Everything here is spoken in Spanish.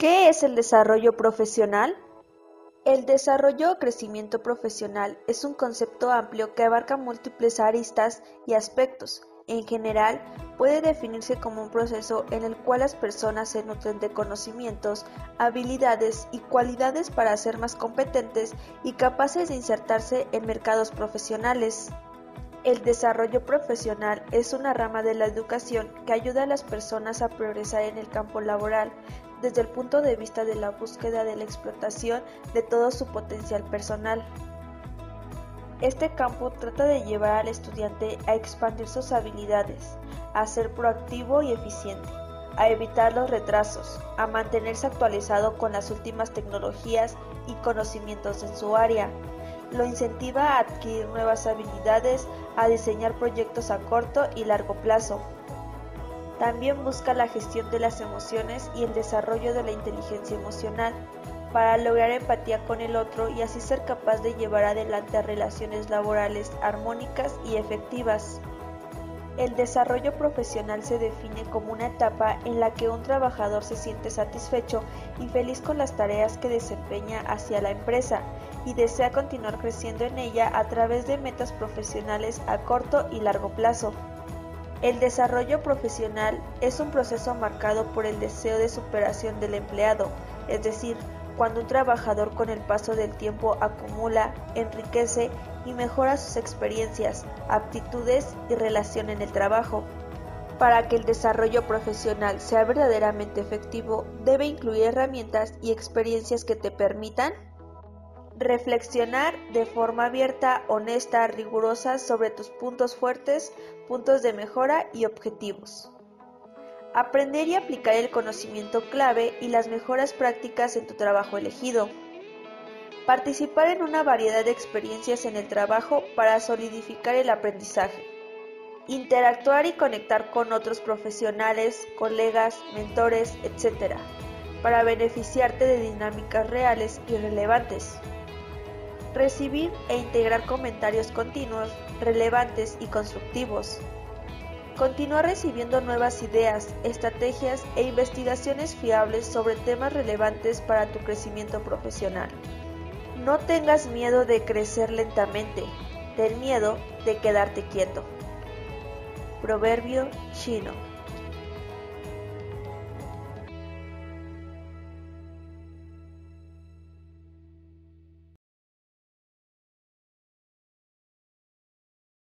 ¿Qué es el desarrollo profesional? El desarrollo o crecimiento profesional es un concepto amplio que abarca múltiples aristas y aspectos. En general, puede definirse como un proceso en el cual las personas se nutren de conocimientos, habilidades y cualidades para ser más competentes y capaces de insertarse en mercados profesionales. El desarrollo profesional es una rama de la educación que ayuda a las personas a progresar en el campo laboral desde el punto de vista de la búsqueda de la explotación de todo su potencial personal. Este campo trata de llevar al estudiante a expandir sus habilidades, a ser proactivo y eficiente, a evitar los retrasos, a mantenerse actualizado con las últimas tecnologías y conocimientos en su área. Lo incentiva a adquirir nuevas habilidades, a diseñar proyectos a corto y largo plazo, también busca la gestión de las emociones y el desarrollo de la inteligencia emocional para lograr empatía con el otro y así ser capaz de llevar adelante relaciones laborales armónicas y efectivas. El desarrollo profesional se define como una etapa en la que un trabajador se siente satisfecho y feliz con las tareas que desempeña hacia la empresa y desea continuar creciendo en ella a través de metas profesionales a corto y largo plazo. El desarrollo profesional es un proceso marcado por el deseo de superación del empleado, es decir, cuando un trabajador con el paso del tiempo acumula, enriquece y mejora sus experiencias, aptitudes y relación en el trabajo. Para que el desarrollo profesional sea verdaderamente efectivo, debe incluir herramientas y experiencias que te permitan reflexionar de forma abierta, honesta, rigurosa sobre tus puntos fuertes, puntos de mejora y objetivos. Aprender y aplicar el conocimiento clave y las mejoras prácticas en tu trabajo elegido. Participar en una variedad de experiencias en el trabajo para solidificar el aprendizaje. Interactuar y conectar con otros profesionales, colegas, mentores, etc. para beneficiarte de dinámicas reales y relevantes. Recibir e integrar comentarios continuos, relevantes y constructivos. Continúa recibiendo nuevas ideas, estrategias e investigaciones fiables sobre temas relevantes para tu crecimiento profesional. No tengas miedo de crecer lentamente, ten miedo de quedarte quieto. Proverbio chino